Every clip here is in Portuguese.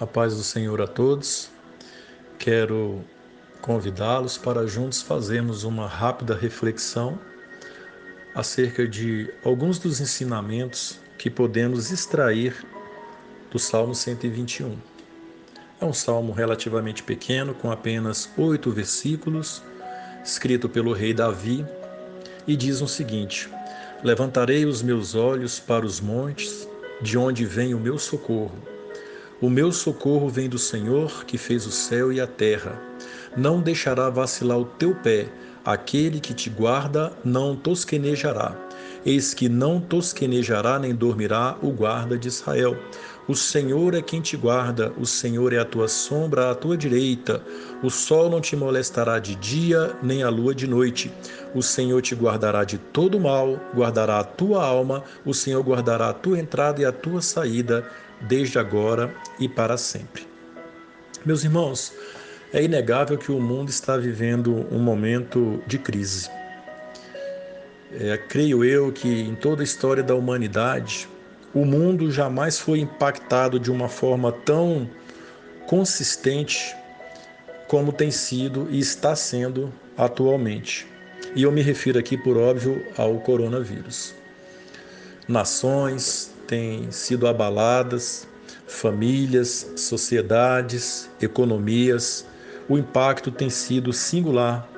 A paz do Senhor a todos. Quero convidá-los para juntos fazermos uma rápida reflexão acerca de alguns dos ensinamentos que podemos extrair do Salmo 121. É um salmo relativamente pequeno, com apenas oito versículos, escrito pelo rei Davi, e diz o seguinte: Levantarei os meus olhos para os montes, de onde vem o meu socorro. O meu socorro vem do Senhor, que fez o céu e a terra. Não deixará vacilar o teu pé, aquele que te guarda não tosquenejará. Eis que não tosquenejará nem dormirá o guarda de Israel. O Senhor é quem te guarda, o Senhor é a tua sombra à tua direita. O sol não te molestará de dia, nem a lua de noite. O Senhor te guardará de todo mal, guardará a tua alma, o Senhor guardará a tua entrada e a tua saída, desde agora e para sempre. Meus irmãos, é inegável que o mundo está vivendo um momento de crise. É, creio eu que em toda a história da humanidade, o mundo jamais foi impactado de uma forma tão consistente como tem sido e está sendo atualmente. E eu me refiro aqui, por óbvio, ao coronavírus. Nações têm sido abaladas, famílias, sociedades, economias. O impacto tem sido singular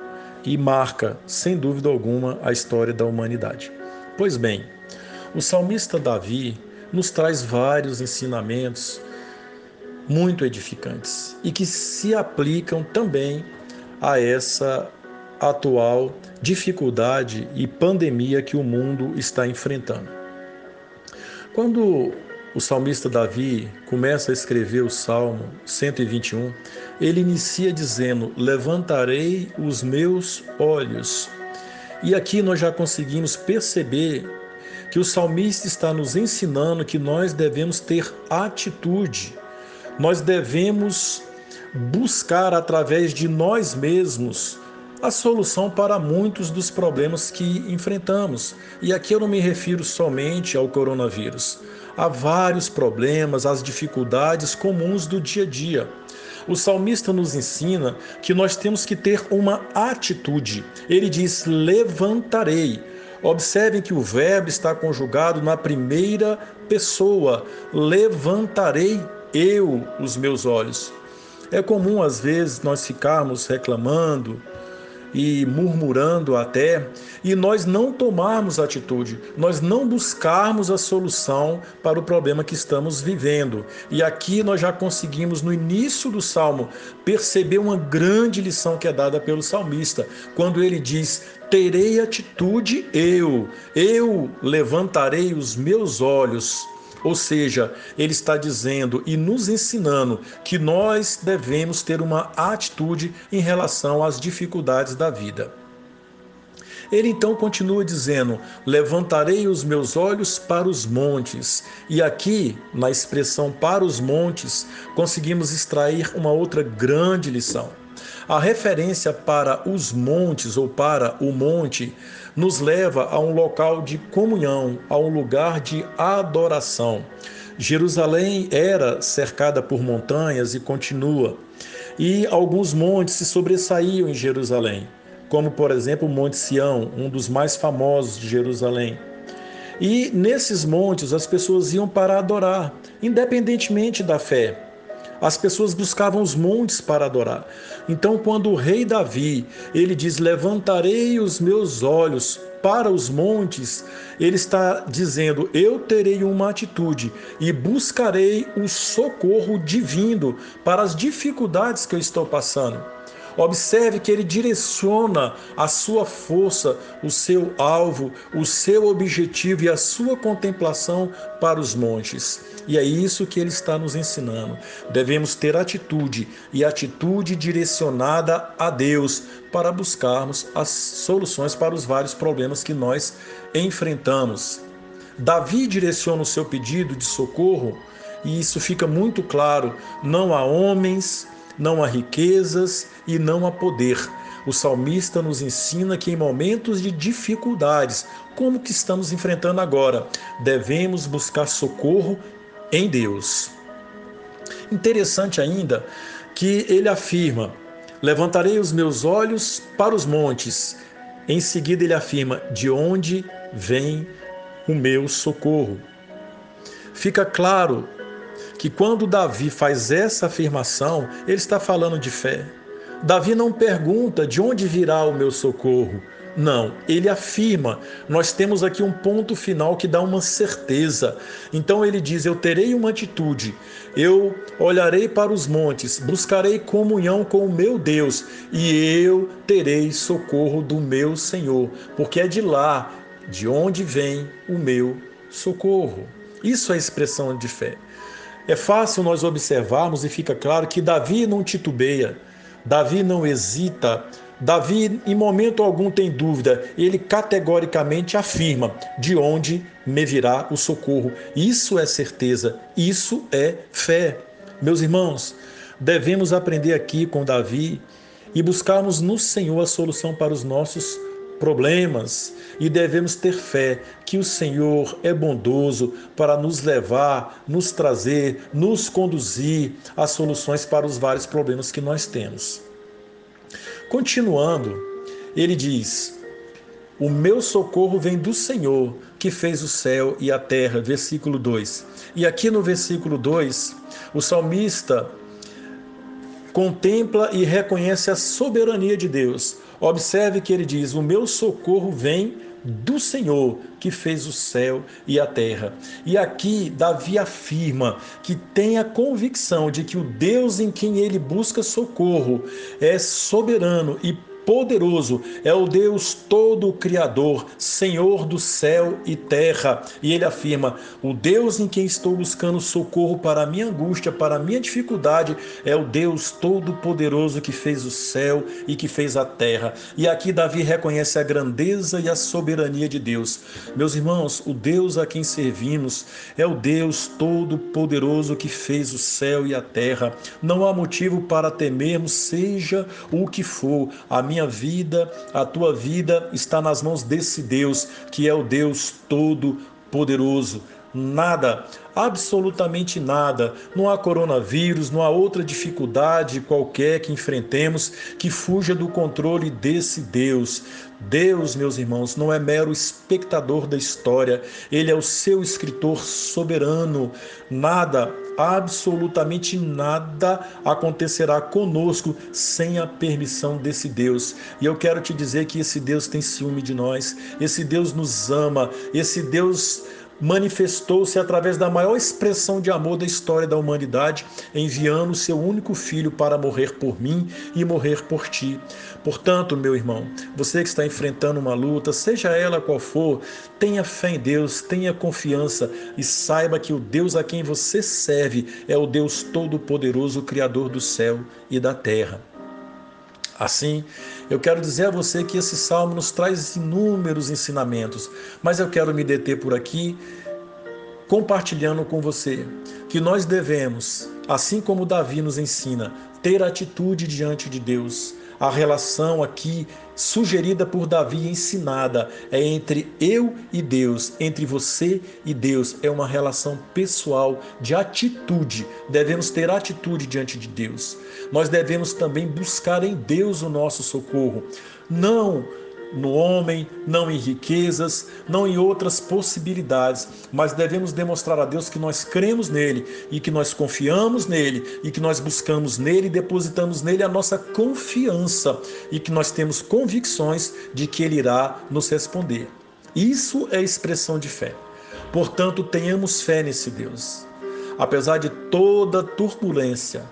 e marca, sem dúvida alguma, a história da humanidade. Pois bem, o salmista Davi nos traz vários ensinamentos muito edificantes e que se aplicam também a essa atual dificuldade e pandemia que o mundo está enfrentando. Quando o salmista Davi começa a escrever o Salmo 121, ele inicia dizendo: Levantarei os meus olhos. E aqui nós já conseguimos perceber que o salmista está nos ensinando que nós devemos ter atitude, nós devemos buscar através de nós mesmos a solução para muitos dos problemas que enfrentamos. E aqui eu não me refiro somente ao coronavírus. Há vários problemas, as dificuldades comuns do dia a dia. O salmista nos ensina que nós temos que ter uma atitude. Ele diz: levantarei. Observem que o verbo está conjugado na primeira pessoa: levantarei eu os meus olhos. É comum às vezes nós ficarmos reclamando, e murmurando até, e nós não tomarmos atitude, nós não buscarmos a solução para o problema que estamos vivendo. E aqui nós já conseguimos, no início do salmo, perceber uma grande lição que é dada pelo salmista, quando ele diz: Terei atitude eu, eu levantarei os meus olhos ou seja, ele está dizendo e nos ensinando que nós devemos ter uma atitude em relação às dificuldades da vida. Ele então continua dizendo: Levantarei os meus olhos para os montes. E aqui, na expressão para os montes, conseguimos extrair uma outra grande lição. A referência para os montes ou para o monte nos leva a um local de comunhão, a um lugar de adoração. Jerusalém era cercada por montanhas e continua. E alguns montes se sobressaíam em Jerusalém, como por exemplo o Monte Sião, um dos mais famosos de Jerusalém. E nesses montes as pessoas iam para adorar, independentemente da fé. As pessoas buscavam os montes para adorar. Então, quando o rei Davi, ele diz: "Levantarei os meus olhos para os montes", ele está dizendo: "Eu terei uma atitude e buscarei o socorro divino para as dificuldades que eu estou passando". Observe que ele direciona a sua força, o seu alvo, o seu objetivo e a sua contemplação para os montes. E é isso que ele está nos ensinando. Devemos ter atitude e atitude direcionada a Deus para buscarmos as soluções para os vários problemas que nós enfrentamos. Davi direciona o seu pedido de socorro e isso fica muito claro: não há homens, não há riquezas e não há poder. O salmista nos ensina que em momentos de dificuldades, como que estamos enfrentando agora, devemos buscar socorro em Deus. Interessante ainda que ele afirma: Levantarei os meus olhos para os montes. Em seguida, ele afirma: De onde vem o meu socorro? Fica claro que quando Davi faz essa afirmação, ele está falando de fé. Davi não pergunta de onde virá o meu socorro. Não, ele afirma. Nós temos aqui um ponto final que dá uma certeza. Então ele diz: Eu terei uma atitude, eu olharei para os montes, buscarei comunhão com o meu Deus e eu terei socorro do meu Senhor, porque é de lá de onde vem o meu socorro. Isso é expressão de fé. É fácil nós observarmos e fica claro que Davi não titubeia, Davi não hesita, Davi em momento algum tem dúvida, ele categoricamente afirma: de onde me virá o socorro. Isso é certeza, isso é fé. Meus irmãos, devemos aprender aqui com Davi e buscarmos no Senhor a solução para os nossos problemas e devemos ter fé que o Senhor é bondoso para nos levar, nos trazer, nos conduzir às soluções para os vários problemas que nós temos. Continuando, ele diz: O meu socorro vem do Senhor, que fez o céu e a terra. Versículo 2. E aqui no versículo 2, o salmista contempla e reconhece a soberania de Deus. Observe que ele diz: O meu socorro vem do Senhor que fez o céu e a terra. E aqui Davi afirma que tem a convicção de que o Deus em quem ele busca socorro é soberano e poderoso, é o Deus todo criador, Senhor do céu e terra. E ele afirma: "O Deus em quem estou buscando socorro para a minha angústia, para a minha dificuldade, é o Deus todo poderoso que fez o céu e que fez a terra". E aqui Davi reconhece a grandeza e a soberania de Deus. Meus irmãos, o Deus a quem servimos é o Deus todo poderoso que fez o céu e a terra. Não há motivo para temermos, seja o que for. A minha minha vida, a tua vida está nas mãos desse Deus, que é o Deus Todo-Poderoso. Nada, absolutamente nada. Não há coronavírus, não há outra dificuldade qualquer que enfrentemos que fuja do controle desse Deus. Deus, meus irmãos, não é mero espectador da história, ele é o seu escritor soberano. Nada, absolutamente nada acontecerá conosco sem a permissão desse Deus. E eu quero te dizer que esse Deus tem ciúme de nós, esse Deus nos ama, esse Deus manifestou-se através da maior expressão de amor da história da humanidade, enviando o seu único filho para morrer por mim e morrer por ti. Portanto, meu irmão, você que está enfrentando uma luta, seja ela qual for, tenha fé em Deus, tenha confiança e saiba que o Deus a quem você serve é o Deus Todo-Poderoso, Criador do céu e da terra. Assim, eu quero dizer a você que esse salmo nos traz inúmeros ensinamentos, mas eu quero me deter por aqui compartilhando com você que nós devemos, assim como Davi nos ensina, ter atitude diante de Deus, a relação aqui sugerida por Davi, ensinada, é entre eu e Deus, entre você e Deus. É uma relação pessoal de atitude. Devemos ter atitude diante de Deus. Nós devemos também buscar em Deus o nosso socorro. Não no homem, não em riquezas, não em outras possibilidades, mas devemos demonstrar a Deus que nós cremos nele e que nós confiamos nele e que nós buscamos nele e depositamos nele a nossa confiança e que nós temos convicções de que ele irá nos responder. Isso é expressão de fé. Portanto, tenhamos fé nesse Deus. Apesar de toda turbulência,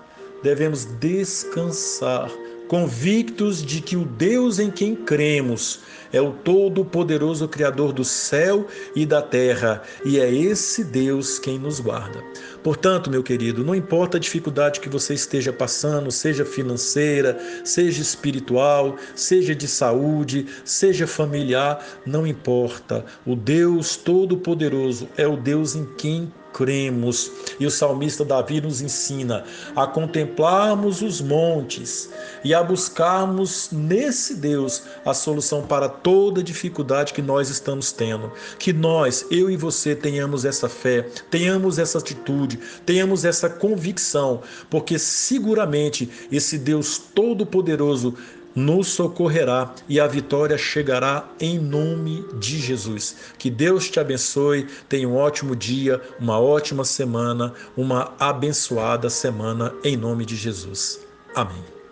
devemos descansar convictos de que o Deus em quem cremos é o Todo-Poderoso Criador do céu e da terra, e é esse Deus quem nos guarda. Portanto, meu querido, não importa a dificuldade que você esteja passando, seja financeira, seja espiritual, seja de saúde, seja familiar, não importa. O Deus Todo-Poderoso é o Deus em quem cremos. E o salmista Davi nos ensina a contemplarmos os montes e a buscarmos nesse Deus a solução para toda dificuldade que nós estamos tendo. Que nós, eu e você, tenhamos essa fé, tenhamos essa atitude, tenhamos essa convicção, porque seguramente esse Deus Todo-Poderoso nos socorrerá e a vitória chegará em nome de Jesus. Que Deus te abençoe, tenha um ótimo dia, uma ótima semana, uma abençoada semana em nome de Jesus. Amém.